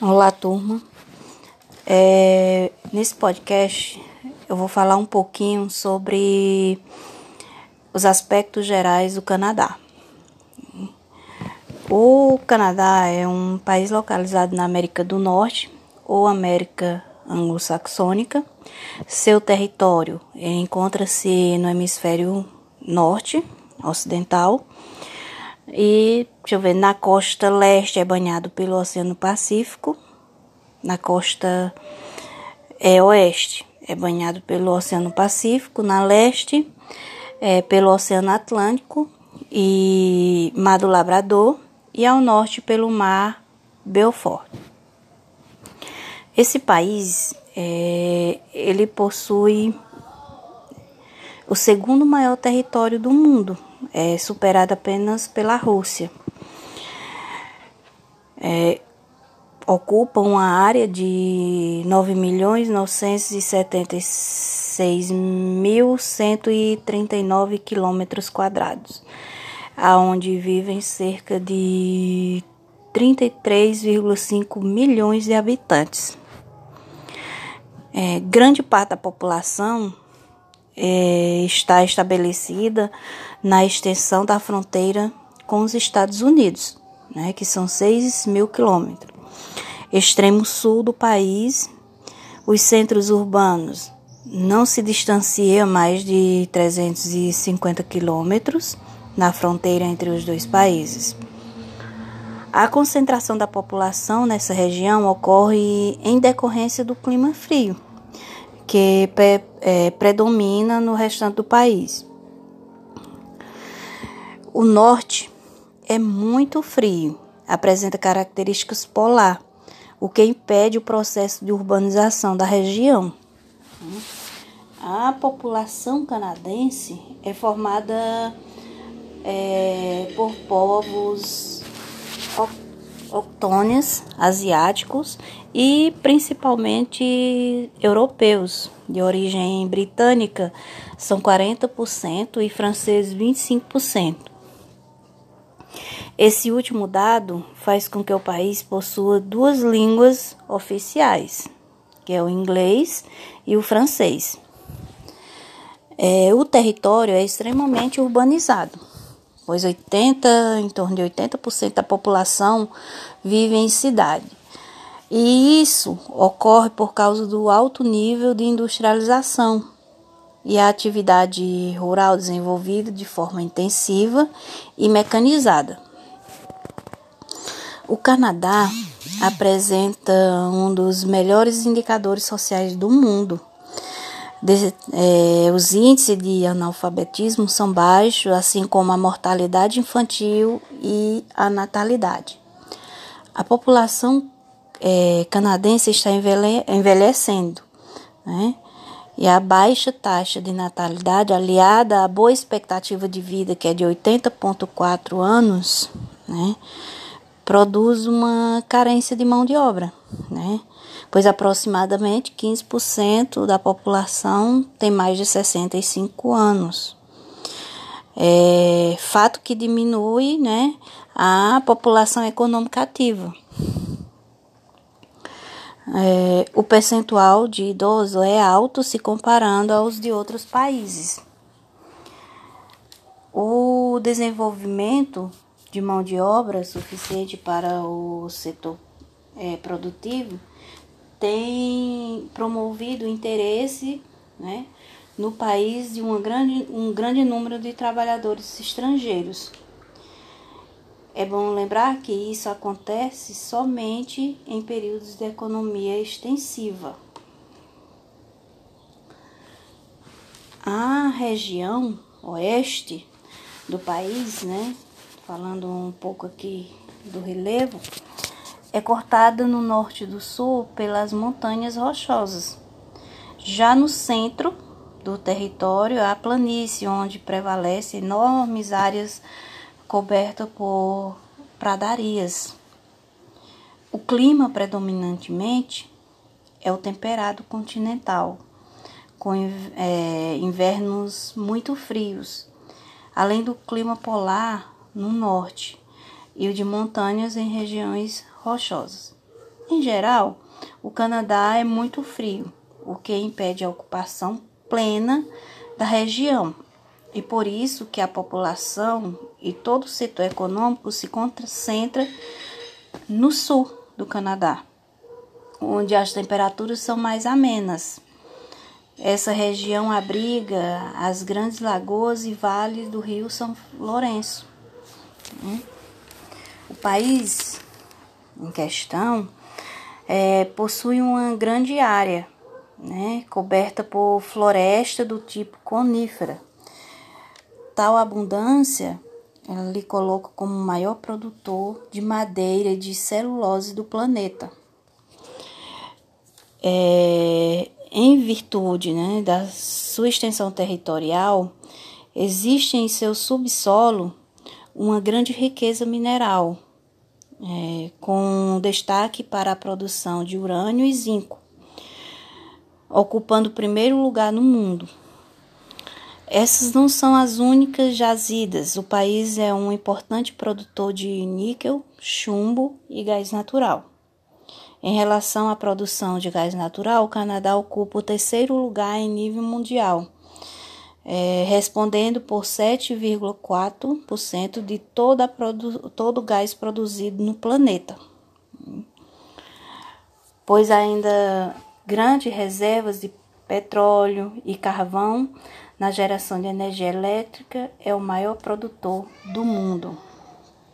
Olá, turma. É, nesse podcast eu vou falar um pouquinho sobre os aspectos gerais do Canadá. O Canadá é um país localizado na América do Norte ou América anglo-saxônica. Seu território encontra-se no hemisfério norte, ocidental, e, deixa eu ver, na costa leste é banhado pelo Oceano Pacífico, na costa é, oeste é banhado pelo Oceano Pacífico, na leste é pelo Oceano Atlântico e Mar do Labrador, e ao norte pelo Mar Belfort. Esse país é, ele possui o segundo maior território do mundo, é superado apenas pela Rússia. É, ocupa uma área de 9.976.139 quilômetros quadrados, aonde vivem cerca de 33,5 milhões de habitantes. É, grande parte da população é, está estabelecida na extensão da fronteira com os Estados Unidos, né, que são 6 mil quilômetros. Extremo sul do país, os centros urbanos não se distanciam mais de 350 quilômetros na fronteira entre os dois países. A concentração da população nessa região ocorre em decorrência do clima frio que é, predomina no restante do país. O norte é muito frio, apresenta características polar, o que impede o processo de urbanização da região. A população canadense é formada é, por povos octônios, asiáticos e principalmente europeus de origem britânica são 40% e franceses 25%. Esse último dado faz com que o país possua duas línguas oficiais, que é o inglês e o francês. É, o território é extremamente urbanizado pois 80, em torno de 80% da população vive em cidade. E isso ocorre por causa do alto nível de industrialização e a atividade rural desenvolvida de forma intensiva e mecanizada. O Canadá apresenta um dos melhores indicadores sociais do mundo de, é, os índices de analfabetismo são baixos, assim como a mortalidade infantil e a natalidade. A população é, canadense está envelhe, envelhecendo, né? E a baixa taxa de natalidade, aliada à boa expectativa de vida, que é de 80,4 anos, né? produz uma carência de mão de obra, né? Pois aproximadamente 15% da população tem mais de 65 anos. É, fato que diminui né, a população econômica ativa. É, o percentual de idosos é alto se comparando aos de outros países. O desenvolvimento de mão de obra suficiente para o setor é, produtivo tem promovido interesse né, no país de uma grande, um grande número de trabalhadores estrangeiros. É bom lembrar que isso acontece somente em períodos de economia extensiva. A região oeste do país, né, falando um pouco aqui do relevo, é cortada no norte do sul pelas montanhas rochosas. Já no centro do território, há planície, onde prevalecem enormes áreas cobertas por pradarias. O clima predominantemente é o temperado continental, com é, invernos muito frios, além do clima polar no norte e o de montanhas em regiões rochosas. Em geral, o Canadá é muito frio, o que impede a ocupação plena da região. E por isso que a população e todo o setor econômico se concentra no sul do Canadá, onde as temperaturas são mais amenas. Essa região abriga as grandes lagoas e vales do rio São Lourenço. O país em questão é, possui uma grande área né, coberta por floresta do tipo conífera. Tal abundância ela lhe coloca como o maior produtor de madeira e de celulose do planeta. É, em virtude né, da sua extensão territorial, existe em seu subsolo uma grande riqueza mineral, é, com destaque para a produção de urânio e zinco, ocupando o primeiro lugar no mundo. Essas não são as únicas jazidas. O país é um importante produtor de níquel, chumbo e gás natural. Em relação à produção de gás natural, o Canadá ocupa o terceiro lugar em nível mundial, é, respondendo por 7,4% de toda todo o gás produzido no planeta. Pois ainda grandes reservas de petróleo e carvão na geração de energia elétrica, é o maior produtor do mundo.